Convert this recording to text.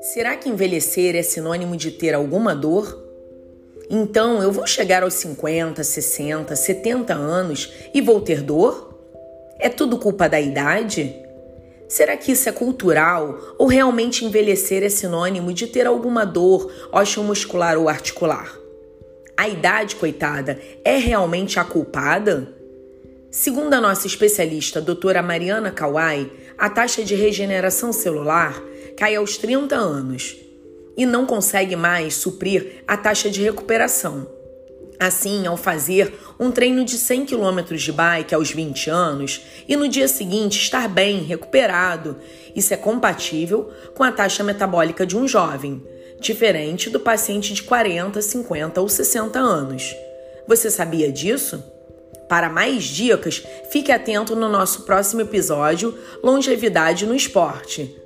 Será que envelhecer é sinônimo de ter alguma dor? Então eu vou chegar aos 50, 60, 70 anos e vou ter dor? É tudo culpa da idade? Será que isso é cultural ou realmente envelhecer é sinônimo de ter alguma dor osteomuscular ou articular? A idade, coitada, é realmente a culpada? Segundo a nossa especialista, doutora Mariana Kawai, a taxa de regeneração celular cai aos 30 anos e não consegue mais suprir a taxa de recuperação. Assim, ao fazer um treino de 100 km de bike aos 20 anos e no dia seguinte estar bem, recuperado, isso é compatível com a taxa metabólica de um jovem, diferente do paciente de 40, 50 ou 60 anos. Você sabia disso? Para mais dicas, fique atento no nosso próximo episódio Longevidade no Esporte.